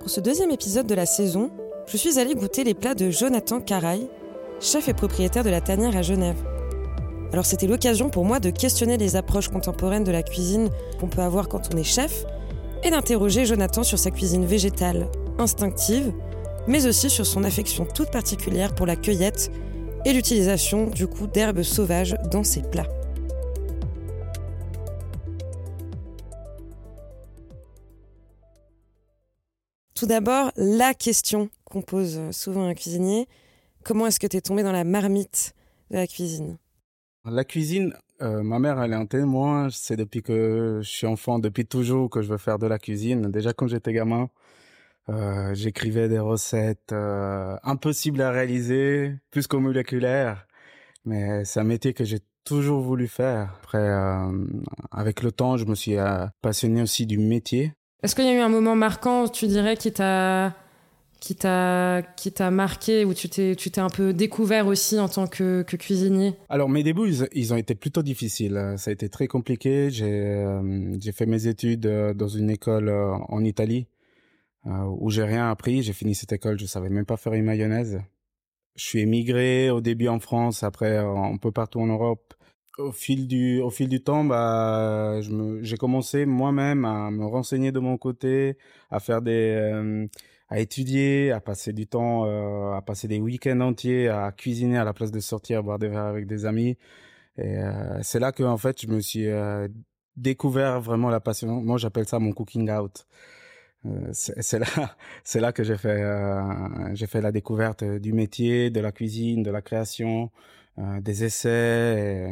Pour ce deuxième épisode de la saison, je suis allée goûter les plats de Jonathan Caraï, chef et propriétaire de la Tanière à Genève. Alors c'était l'occasion pour moi de questionner les approches contemporaines de la cuisine qu'on peut avoir quand on est chef et d'interroger Jonathan sur sa cuisine végétale, instinctive, mais aussi sur son affection toute particulière pour la cueillette et l'utilisation du coup d'herbes sauvages dans ses plats. Tout d'abord, la question qu'on pose souvent à un cuisinier, comment est-ce que tu es tombé dans la marmite de la cuisine? La cuisine, euh, ma mère, elle est un témoin. C'est depuis que je suis enfant, depuis toujours que je veux faire de la cuisine. Déjà quand j'étais gamin, euh, j'écrivais des recettes euh, impossibles à réaliser, plus qu'au moléculaire. Mais c'est un métier que j'ai toujours voulu faire. Après, avec le temps, je me suis passionné aussi du métier. Est-ce qu'il y a eu un moment marquant, tu dirais, qui t'a qui t'a qui t'a marqué où tu t'es tu t'es un peu découvert aussi en tant que, cuisinier? Alors mes débuts ils, ont été plutôt difficiles. Ça a été très compliqué. J'ai euh, j'ai fait mes études euh, dans une école euh, en Italie où j'ai rien appris. J'ai fini cette école, je savais même pas faire une mayonnaise. Je suis émigré au début en France, après un peu partout en Europe au fil du au fil du temps bah j'ai commencé moi-même à me renseigner de mon côté à faire des euh, à étudier à passer du temps euh, à passer des week-ends entiers à cuisiner à la place de sortir boire des verres avec des amis. Et euh, c'est là que en fait je me suis découvert vraiment la passion. Moi j'appelle ça mon cooking out. C'est là c'est là que j'ai fait j'ai fait la découverte du métier de la cuisine de la création euh, des essais.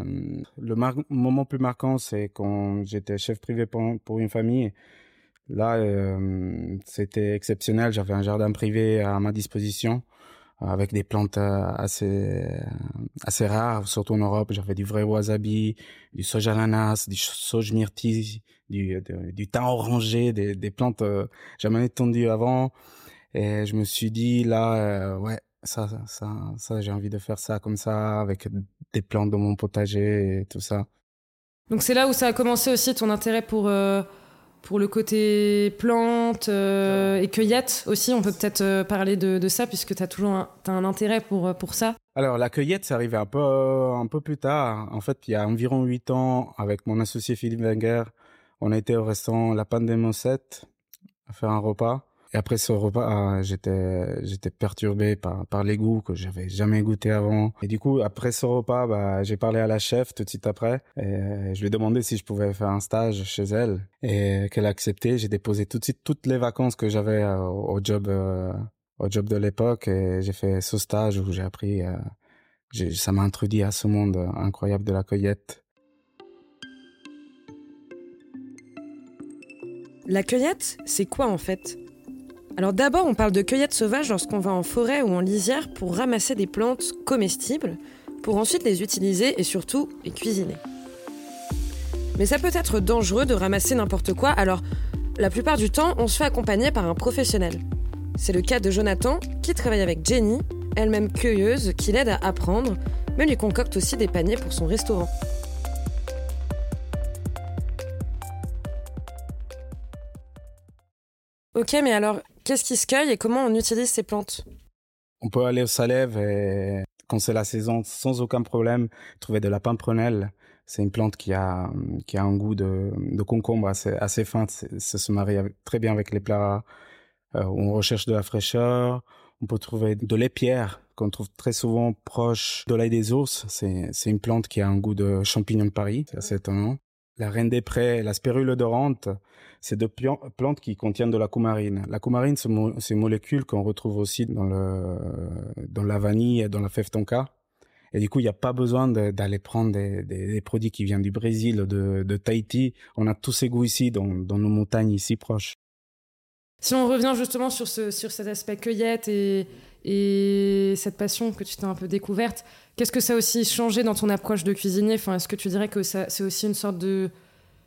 Euh, le moment plus marquant, c'est quand j'étais chef privé pour, une famille. Là, euh, c'était exceptionnel. J'avais un jardin privé à ma disposition avec des plantes assez assez rares, surtout en Europe. J'avais du vrai wasabi, du soja ananas, du soja myrtille, du, du thym orangé, des, des plantes jamais entendues avant. Et je me suis dit là, ouais, ça, ça, ça, j'ai envie de faire ça comme ça, avec des plantes dans mon potager et tout ça. Donc c'est là où ça a commencé aussi ton intérêt pour, euh, pour le côté plantes euh, et cueillette aussi. On peut peut-être euh, parler de, de, ça puisque tu as toujours un, as un intérêt pour, pour ça. Alors la cueillette, c'est arrivé un peu, un peu plus tard. En fait, il y a environ huit ans, avec mon associé Philippe Wenger, on a été au restaurant La Panne des Mossettes à faire un repas. Et après ce repas, ah, j'étais j'étais perturbé par par les goûts que j'avais jamais goûté avant. Et du coup, après ce repas, bah j'ai parlé à la chef tout de suite après et je lui ai demandé si je pouvais faire un stage chez elle et qu'elle a accepté. J'ai déposé tout de suite toutes les vacances que j'avais euh, au job euh, au job de l'époque et j'ai fait ce stage où j'ai appris euh, ça m'a introduit à ce monde incroyable de la cueillette. La cueillette, c'est quoi en fait? Alors d'abord, on parle de cueillette sauvage lorsqu'on va en forêt ou en lisière pour ramasser des plantes comestibles, pour ensuite les utiliser et surtout les cuisiner. Mais ça peut être dangereux de ramasser n'importe quoi, alors la plupart du temps, on se fait accompagner par un professionnel. C'est le cas de Jonathan, qui travaille avec Jenny, elle-même cueilleuse, qui l'aide à apprendre, mais lui concocte aussi des paniers pour son restaurant. Ok, mais alors, qu'est-ce qui se cueille et comment on utilise ces plantes? On peut aller au Salève et quand c'est la saison, sans aucun problème, trouver de la pimprenelle. C'est une plante qui a, qui a un goût de, concombre assez, assez fin. Ça se marie très bien avec les plats euh, on recherche de la fraîcheur. On peut trouver de l'épierre qu'on trouve très souvent proche de l'ail des ours. C'est une plante qui a un goût de champignon de Paris. C'est assez étonnant la reine des prés, la spérule odorante, c'est deux plantes qui contiennent de la coumarine. La coumarine, c'est une molécule qu'on retrouve aussi dans, le, dans la vanille et dans la fève tonka. Et du coup, il n'y a pas besoin d'aller prendre des, produits qui viennent du Brésil, de, de Tahiti. On a tous ces goûts ici, dans, nos montagnes ici proches. Si on revient justement sur cet aspect cueillette et, et cette passion que tu t'es un peu découverte, qu'est-ce que ça a aussi changé dans ton approche de cuisinier? Enfin, Est-ce que tu dirais que c'est aussi une sorte de...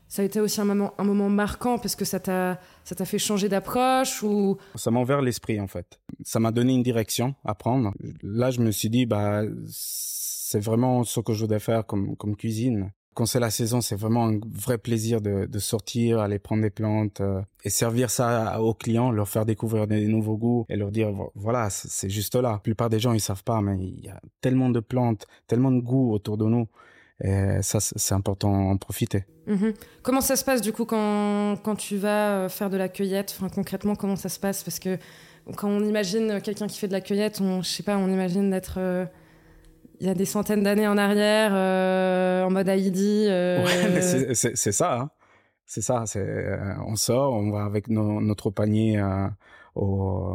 Ça a été aussi un moment, un moment marquant parce que ça t'a, fait changer d'approche ou... Ça m'a ouvert l'esprit en fait. Ça m'a donné une direction à prendre. Là, je me suis dit, bah, c'est vraiment ce que je voudrais faire comme, comme cuisine. Quand c'est la saison, c'est vraiment un vrai plaisir de, sortir, aller prendre des plantes euh, et servir ça aux clients, leur faire découvrir des nouveaux goûts et leur dire voilà, c'est juste là. La plupart des gens ils savent pas, mais il y a tellement de plantes, tellement de goûts autour de nous. Et ça, c'est important d'en profiter. Mhm. Comment ça se passe du coup quand, quand tu vas euh, faire de la cueillette? Enfin, Concrètement, comment ça se passe? Parce que quand on imagine quelqu'un qui fait de la cueillette, on, je sais pas, on imagine d'être euh, il y a des centaines d'années en arrière, euh, en mode Haïdi. Euh... Ouais, c'est ça. Hein. C'est ça. C'est euh, on sort, on va avec notre panier, euh,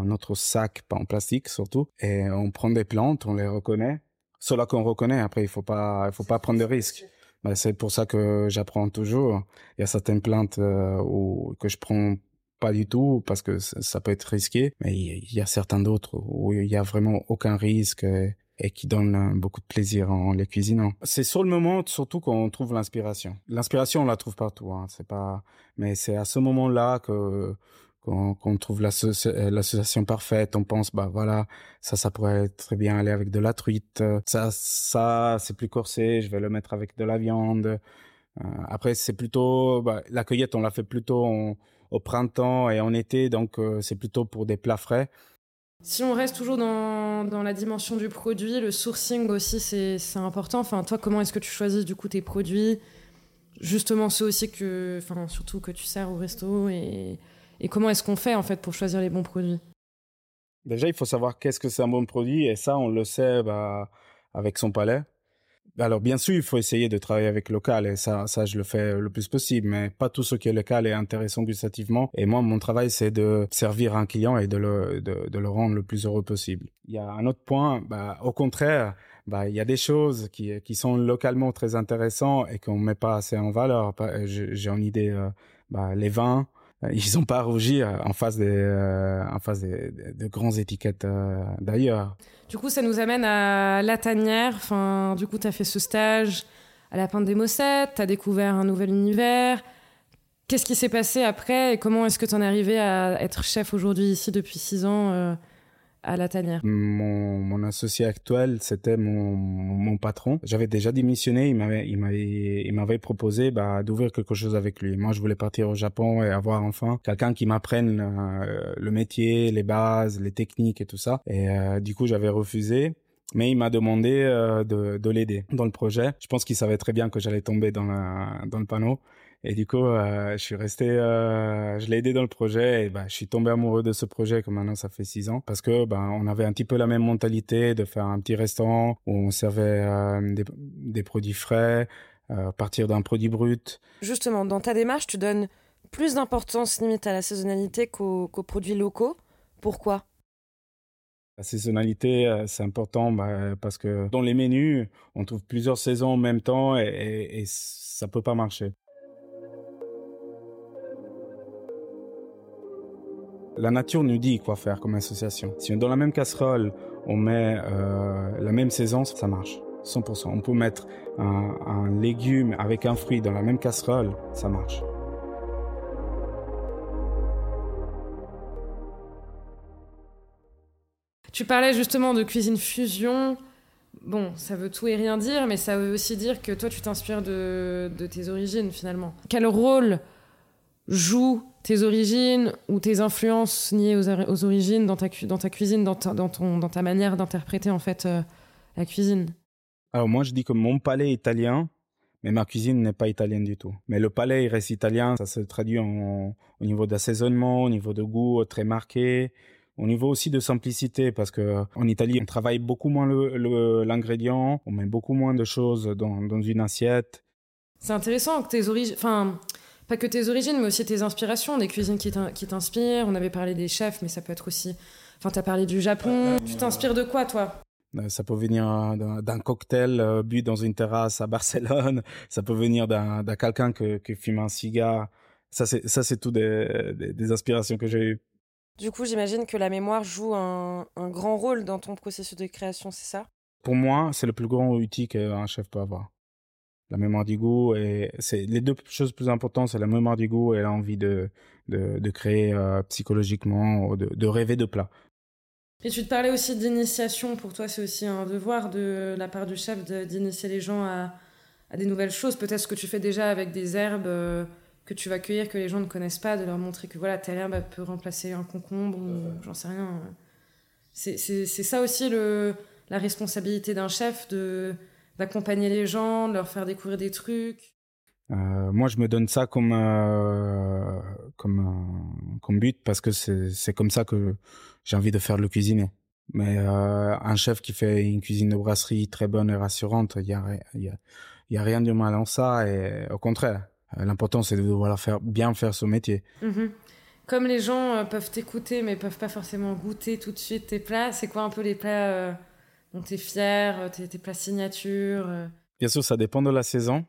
notre sac en plastique surtout, et on prend des plantes, on les reconnaît. Cela qu'on reconnaît. Après, il faut pas, il faut pas prendre de risques. Bah, c'est pour ça que j'apprends toujours. Il y a certaines plantes que je prends pas du tout parce que ça peut être risqué, mais il y a certains d'autres où il y a vraiment aucun risque et qui donne euh, beaucoup de plaisir en les cuisinant. C'est sur le moment surtout qu'on trouve l'inspiration. L'inspiration, on la trouve partout, hein, c'est pas, mais c'est à ce moment-là que qu'on trouve l'association parfaite. On pense, bah voilà, ça, ça pourrait très bien aller avec de la truite. Ça, ça, c'est plus corsé. Je vais le mettre avec de la viande. Euh, après, c'est plutôt, bah, la cueillette, on l'a fait plutôt au printemps et en été, donc euh, c'est plutôt pour des plats frais. Si on reste toujours dans, dans, la dimension du produit, le sourcing aussi, c'est important. Enfin, toi, comment est-ce que tu choisis du coup tes produits? Justement, ceux aussi que, enfin, surtout que tu sers au resto et, et comment est-ce qu'on fait en fait pour choisir les bons produits? Déjà, il faut savoir qu'est-ce que c'est un bon produit et ça, on le sait bah, avec son palais. Alors bien sûr, il faut essayer de travailler avec local et ça, ça je le fais le plus possible, mais pas tout ce qui est local est intéressant gustativement. Et moi, mon travail, c'est de servir un client et de le, de, le rendre le plus heureux possible. Il y a un autre point, bah, au contraire, bah, il y a des choses qui, qui sont localement très intéressantes et qu'on met pas assez en valeur. J'ai en idée euh, bah, les vins, ils ont pas à rougir en face des, euh, en face des, de grandes étiquettes euh, d'ailleurs. Du coup, ça nous amène à La Tanière. Enfin, du coup, tu as fait ce stage à la Pinte des Mossettes, tu as découvert un nouvel univers. Qu'est-ce qui s'est passé après et comment est-ce que tu en es arrivé à être chef aujourd'hui ici depuis six ans à la tanière Mon, associé actuel, c'était mon, patron. J'avais déjà démissionné. Il m'avait, proposé bah, d'ouvrir quelque chose avec lui. Moi, je voulais partir au Japon et avoir enfin quelqu'un qui m'apprenne euh, le métier, les bases, les techniques et tout ça. Et euh, du coup, j'avais refusé mais il m'a demandé euh, de, de l'aider dans le projet. Je pense qu'il savait très bien que j'allais tomber dans le panneau. Et du coup, euh, je suis resté, euh, je l'ai aidé dans le projet et bah, je suis tombé amoureux de ce projet que maintenant ça fait six ans parce que bah, on avait un petit peu la même mentalité de faire un petit restaurant où on servait euh, des, des, produits frais, partir d'un produit brut. Justement, dans ta démarche, tu donnes plus d'importance limite à la saisonnalité qu'aux produits locaux. Pourquoi? La saisonnalité, c'est important bah, parce que dans les menus, on trouve plusieurs saisons en même temps et, et, et ça peut pas marcher. La nature nous dit quoi faire comme association. Si dans la même casserole, on met euh, la même saison, ça marche. 100%. On peut mettre un, légume avec un fruit dans la même casserole, ça marche. Tu parlais justement de cuisine fusion. Bon, ça veut tout et rien dire, mais ça veut aussi dire que toi, tu t'inspires de tes origines finalement. Quel rôle joue tes origines ou tes influences liées aux, aux origines dans ta, dans ta cuisine, dans ta, dans ton, dans ta manière d'interpréter en fait euh, la cuisine? Alors moi je dis que mon palais est italien, mais ma cuisine n'est pas italienne du tout. Mais le palais il reste italien, ça se traduit en, au niveau d'assaisonnement, au niveau de goût très marqué, au niveau aussi de simplicité parce que en Italie on travaille beaucoup moins l'ingrédient, le, on met beaucoup moins de choses dans, dans une assiette. C'est intéressant que tes origines, enfin pas que tes origines, mais aussi tes inspirations, des cuisines qui t'inspirent. On avait parlé des chefs, mais ça peut être aussi. Enfin, tu as parlé du Japon. Tu t'inspires de quoi, toi? Euh, ça peut venir d'un cocktail euh, bu dans une terrasse à Barcelone. Ça peut venir d'un quelqu'un que, qui fume un cigare. Ça, c'est tout des, des, des, inspirations que j'ai eues. Du coup, j'imagine que la mémoire joue un, un, grand rôle dans ton processus de création, c'est ça? Pour moi, c'est le plus grand outil qu'un chef peut avoir la mémoire du goût et c'est les deux choses plus importantes c'est la mémoire du goût et l'envie de, de de créer euh, psychologiquement de, de rêver de plats et tu te parlais aussi d'initiation pour toi c'est aussi un devoir de la part du chef d'initier les gens à à des nouvelles choses. Peut-être ce que tu fais déjà avec des herbes euh, que tu vas cueillir que les gens ne connaissent pas, de leur montrer que voilà, telle herbe peut remplacer un concombre ou j'en sais rien. C'est ça aussi le, la responsabilité d'un chef de d'accompagner les gens, de leur faire découvrir des trucs. Euh, moi, je me donne ça comme euh, comme comme but parce que c'est comme ça que j'ai envie de faire le cuisiner. Mais euh, un chef qui fait une cuisine de brasserie très bonne et rassurante, il y a, y, a, y a rien de mal en ça. Et au contraire, l'important c'est de devoir faire, bien faire son métier. Mm-hmm. Comme les gens peuvent t'écouter mais peuvent pas forcément goûter tout de suite tes plats, c'est quoi un peu les plats dont tu es fier, tes, tes plats signature Bien sûr, ça dépend de la saison.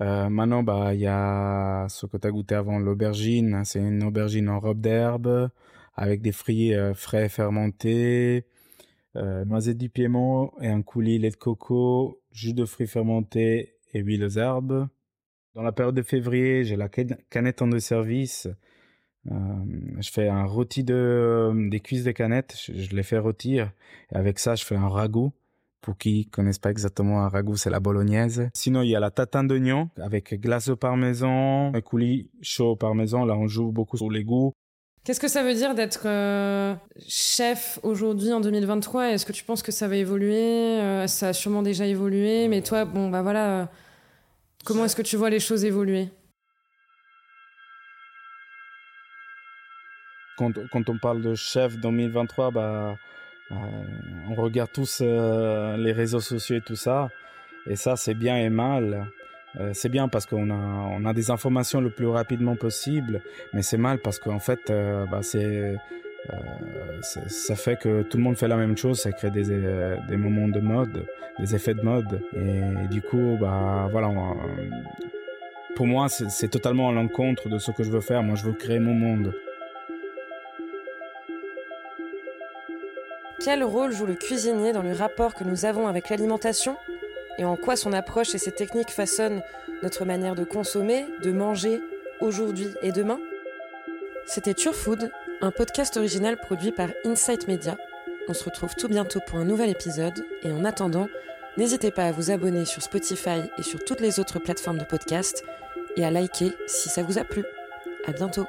Euh, maintenant, bah, il y a ce que tu as goûté avant, l'aubergine. C'est une aubergine en robe d'herbe avec des fruits euh, frais fermentés, euh, noisettes du Piémont et un coulis lait de coco, jus de fruits fermentés et huile aux herbes. Dans la période de février, j'ai la canette en deux services. Euh, je fais un rôti de des cuisses de canette, je, je les fais rôtir. Et avec ça, je fais un ragoût. Pour qui connaissent pas exactement un ragoût, c'est la bolognaise. Sinon, il y a la tatin d'oignon avec glace au parmesan, un coulis chaud au parmesan. Là, on joue beaucoup sur les goûts. Qu'est-ce que ça veut dire d'être euh, chef aujourd'hui en 2023 Est-ce que tu penses que ça va évoluer? Euh, Ça a sûrement déjà évolué, mais toi, bon, bah voilà, euh, comment est-ce que tu vois les choses évoluer? Quand, on parle de chef 2023, bah euh, on regarde tous euh, les réseaux sociaux et tout ça, et ça c'est bien et mal. Euh, c'est bien parce qu'on a on a des informations le plus rapidement possible, mais c'est mal parce qu'en fait bah, c'est ça fait que tout le monde fait la même chose, ça crée des, des moments de mode, des effets de mode. Et, du coup, bah voilà, pour moi, c'est totalement à l'encontre de ce que je veux faire. Moi, je veux créer mon monde. Quel rôle joue le cuisinier dans le rapport que nous avons avec l'alimentation et en quoi son approche et ses techniques façonnent notre manière de consommer, de manger, aujourd'hui et demain? C'était Food, un podcast original produit par Insight Media. On se retrouve tout bientôt pour un nouvel épisode et en attendant, n'hésitez pas à vous abonner sur Spotify et sur toutes les autres plateformes de podcast et à liker si ça vous a plu. À bientôt